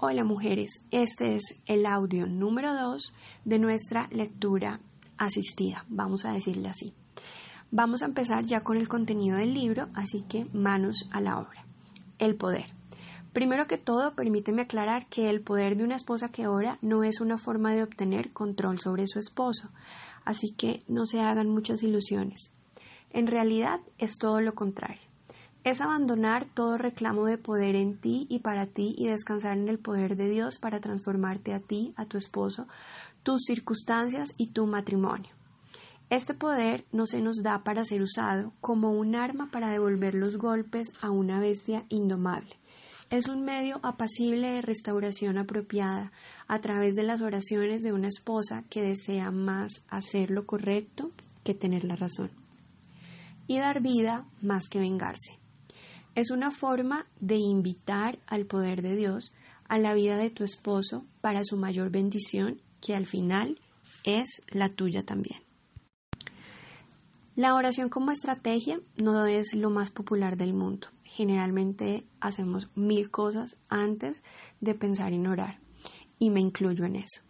Hola mujeres, este es el audio número 2 de nuestra lectura asistida, vamos a decirle así. Vamos a empezar ya con el contenido del libro, así que manos a la obra. El poder. Primero que todo, permíteme aclarar que el poder de una esposa que ora no es una forma de obtener control sobre su esposo, así que no se hagan muchas ilusiones. En realidad es todo lo contrario. Es abandonar todo reclamo de poder en ti y para ti y descansar en el poder de Dios para transformarte a ti, a tu esposo, tus circunstancias y tu matrimonio. Este poder no se nos da para ser usado como un arma para devolver los golpes a una bestia indomable. Es un medio apacible de restauración apropiada a través de las oraciones de una esposa que desea más hacer lo correcto que tener la razón. Y dar vida más que vengarse. Es una forma de invitar al poder de Dios a la vida de tu esposo para su mayor bendición, que al final es la tuya también. La oración como estrategia no es lo más popular del mundo. Generalmente hacemos mil cosas antes de pensar en orar y me incluyo en eso.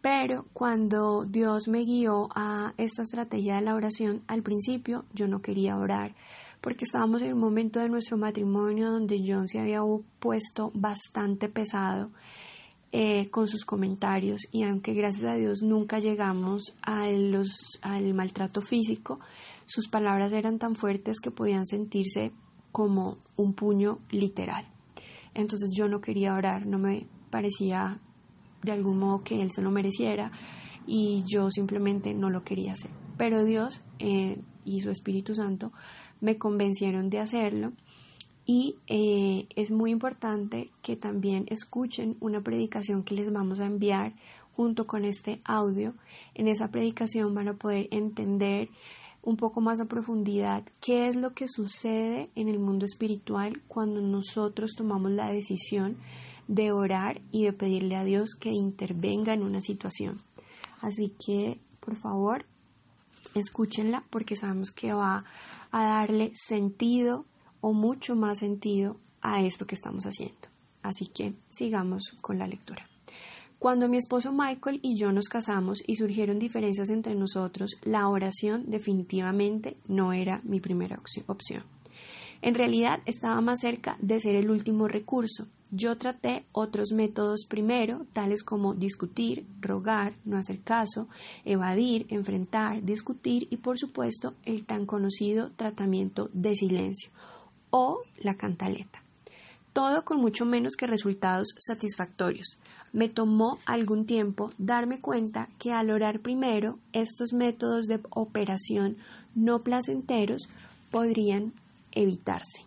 Pero cuando Dios me guió a esta estrategia de la oración, al principio yo no quería orar porque estábamos en un momento de nuestro matrimonio donde John se había puesto bastante pesado eh, con sus comentarios y aunque gracias a Dios nunca llegamos a los, al maltrato físico, sus palabras eran tan fuertes que podían sentirse como un puño literal. Entonces yo no quería orar, no me parecía de algún modo que él se lo mereciera y yo simplemente no lo quería hacer. Pero Dios eh, y su Espíritu Santo me convencieron de hacerlo y eh, es muy importante que también escuchen una predicación que les vamos a enviar junto con este audio. En esa predicación van a poder entender un poco más a profundidad qué es lo que sucede en el mundo espiritual cuando nosotros tomamos la decisión de orar y de pedirle a Dios que intervenga en una situación. Así que, por favor, escúchenla porque sabemos que va a darle sentido o mucho más sentido a esto que estamos haciendo. Así que sigamos con la lectura. Cuando mi esposo Michael y yo nos casamos y surgieron diferencias entre nosotros, la oración definitivamente no era mi primera opción. En realidad estaba más cerca de ser el último recurso. Yo traté otros métodos primero, tales como discutir, rogar, no hacer caso, evadir, enfrentar, discutir y por supuesto el tan conocido tratamiento de silencio o la cantaleta. Todo con mucho menos que resultados satisfactorios. Me tomó algún tiempo darme cuenta que al orar primero estos métodos de operación no placenteros podrían evitarse.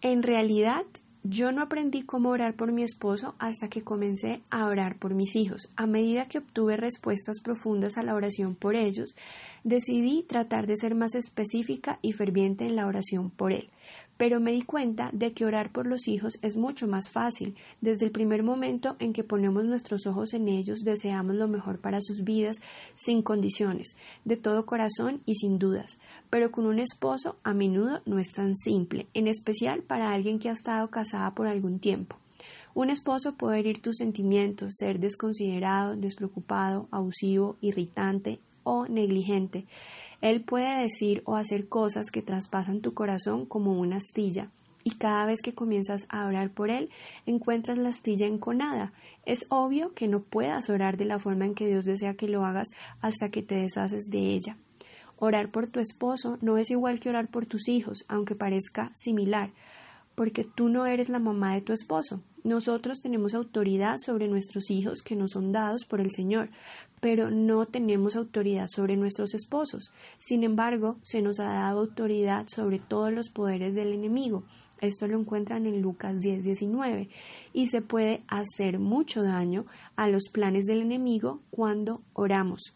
En realidad, yo no aprendí cómo orar por mi esposo hasta que comencé a orar por mis hijos. A medida que obtuve respuestas profundas a la oración por ellos, decidí tratar de ser más específica y ferviente en la oración por él pero me di cuenta de que orar por los hijos es mucho más fácil. Desde el primer momento en que ponemos nuestros ojos en ellos, deseamos lo mejor para sus vidas, sin condiciones, de todo corazón y sin dudas. Pero con un esposo a menudo no es tan simple, en especial para alguien que ha estado casada por algún tiempo. Un esposo puede herir tus sentimientos, ser desconsiderado, despreocupado, abusivo, irritante o negligente. Él puede decir o hacer cosas que traspasan tu corazón como una astilla, y cada vez que comienzas a orar por él, encuentras la astilla enconada. Es obvio que no puedas orar de la forma en que Dios desea que lo hagas hasta que te deshaces de ella. Orar por tu esposo no es igual que orar por tus hijos, aunque parezca similar, porque tú no eres la mamá de tu esposo. Nosotros tenemos autoridad sobre nuestros hijos que nos son dados por el Señor, pero no tenemos autoridad sobre nuestros esposos. Sin embargo, se nos ha dado autoridad sobre todos los poderes del enemigo. Esto lo encuentran en Lucas 10:19 y se puede hacer mucho daño a los planes del enemigo cuando oramos.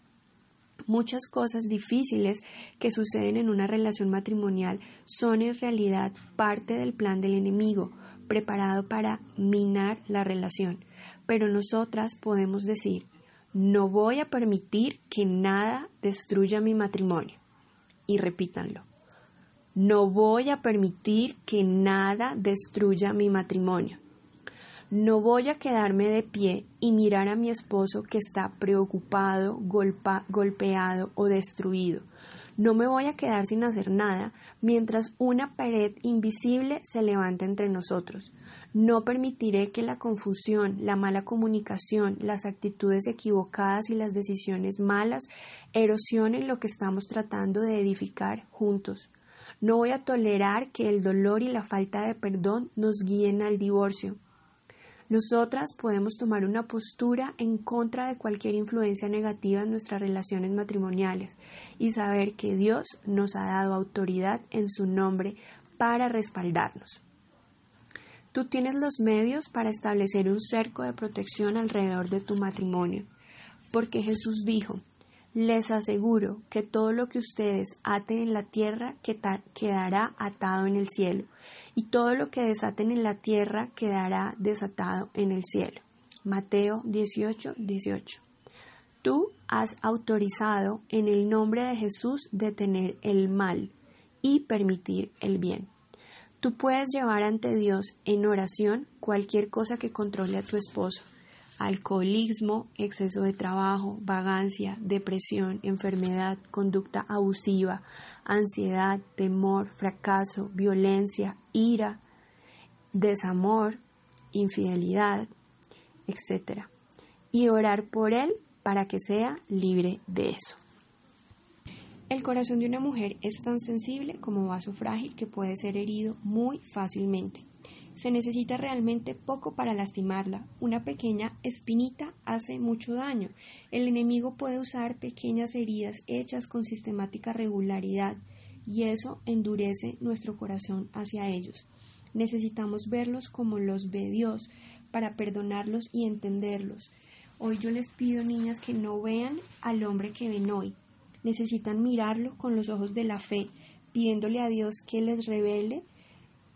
Muchas cosas difíciles que suceden en una relación matrimonial son en realidad parte del plan del enemigo, preparado para minar la relación. Pero nosotras podemos decir, no voy a permitir que nada destruya mi matrimonio. Y repítanlo. No voy a permitir que nada destruya mi matrimonio. No voy a quedarme de pie y mirar a mi esposo que está preocupado, golpeado o destruido. No me voy a quedar sin hacer nada mientras una pared invisible se levanta entre nosotros. No permitiré que la confusión, la mala comunicación, las actitudes equivocadas y las decisiones malas erosionen lo que estamos tratando de edificar juntos. No voy a tolerar que el dolor y la falta de perdón nos guíen al divorcio. Nosotras podemos tomar una postura en contra de cualquier influencia negativa en nuestras relaciones matrimoniales y saber que Dios nos ha dado autoridad en su nombre para respaldarnos. Tú tienes los medios para establecer un cerco de protección alrededor de tu matrimonio, porque Jesús dijo, les aseguro que todo lo que ustedes aten en la tierra quedará atado en el cielo, y todo lo que desaten en la tierra quedará desatado en el cielo. Mateo 18, 18. Tú has autorizado en el nombre de Jesús detener el mal y permitir el bien. Tú puedes llevar ante Dios en oración cualquier cosa que controle a tu esposo alcoholismo, exceso de trabajo, vagancia, depresión, enfermedad, conducta abusiva, ansiedad, temor, fracaso, violencia, ira, desamor, infidelidad, etc. Y orar por él para que sea libre de eso. El corazón de una mujer es tan sensible como vaso frágil que puede ser herido muy fácilmente. Se necesita realmente poco para lastimarla. Una pequeña espinita hace mucho daño. El enemigo puede usar pequeñas heridas hechas con sistemática regularidad y eso endurece nuestro corazón hacia ellos. Necesitamos verlos como los ve Dios para perdonarlos y entenderlos. Hoy yo les pido, niñas, que no vean al hombre que ven hoy. Necesitan mirarlo con los ojos de la fe, pidiéndole a Dios que les revele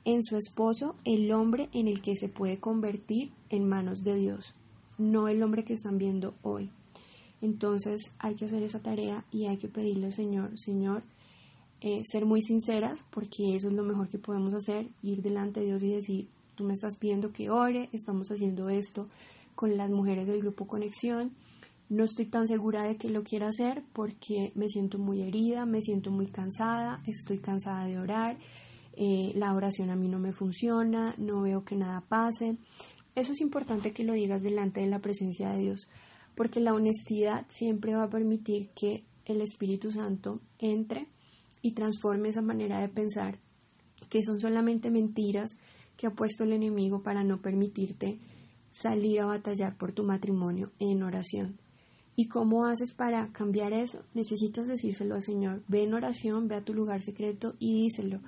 en su esposo el hombre en el que se puede convertir en manos de Dios, no el hombre que están viendo hoy. Entonces hay que hacer esa tarea y hay que pedirle Señor, Señor, eh, ser muy sinceras, porque eso es lo mejor que podemos hacer, ir delante de Dios y decir, tú me estás pidiendo que ore, estamos haciendo esto con las mujeres del grupo Conexión. No estoy tan segura de que lo quiera hacer porque me siento muy herida, me siento muy cansada, estoy cansada de orar, eh, la oración a mí no me funciona, no veo que nada pase. Eso es importante que lo digas delante de la presencia de Dios, porque la honestidad siempre va a permitir que el Espíritu Santo entre y transforme esa manera de pensar, que son solamente mentiras que ha puesto el enemigo para no permitirte salir a batallar por tu matrimonio en oración. ¿Y cómo haces para cambiar eso? Necesitas decírselo al Señor. Ve en oración, ve a tu lugar secreto y díselo.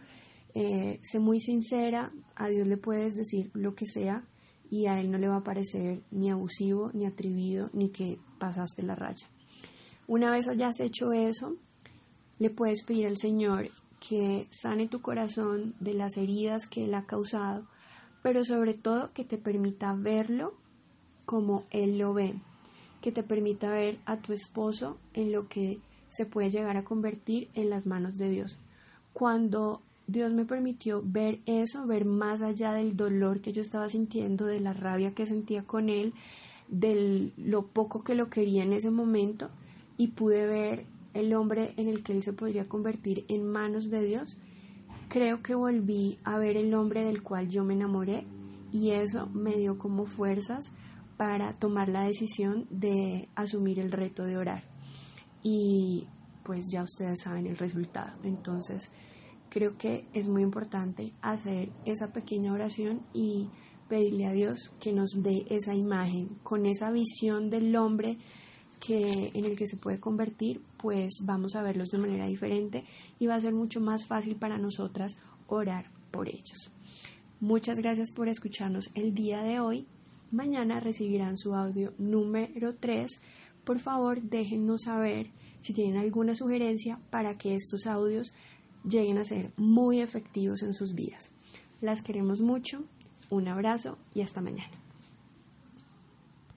Eh, sé muy sincera, a Dios le puedes decir lo que sea y a Él no le va a parecer ni abusivo, ni atrevido, ni que pasaste la raya. Una vez hayas hecho eso, le puedes pedir al Señor que sane tu corazón de las heridas que Él ha causado, pero sobre todo que te permita verlo como Él lo ve, que te permita ver a tu esposo en lo que se puede llegar a convertir en las manos de Dios. Cuando Dios me permitió ver eso, ver más allá del dolor que yo estaba sintiendo, de la rabia que sentía con él, de lo poco que lo quería en ese momento y pude ver el hombre en el que él se podría convertir en manos de Dios. Creo que volví a ver el hombre del cual yo me enamoré y eso me dio como fuerzas para tomar la decisión de asumir el reto de orar. Y pues ya ustedes saben el resultado. Entonces, creo que es muy importante hacer esa pequeña oración y pedirle a Dios que nos dé esa imagen, con esa visión del hombre que en el que se puede convertir, pues vamos a verlos de manera diferente y va a ser mucho más fácil para nosotras orar por ellos. Muchas gracias por escucharnos el día de hoy. Mañana recibirán su audio número 3. Por favor, déjennos saber si tienen alguna sugerencia para que estos audios lleguen a ser muy efectivos en sus vidas. Las queremos mucho, un abrazo y hasta mañana.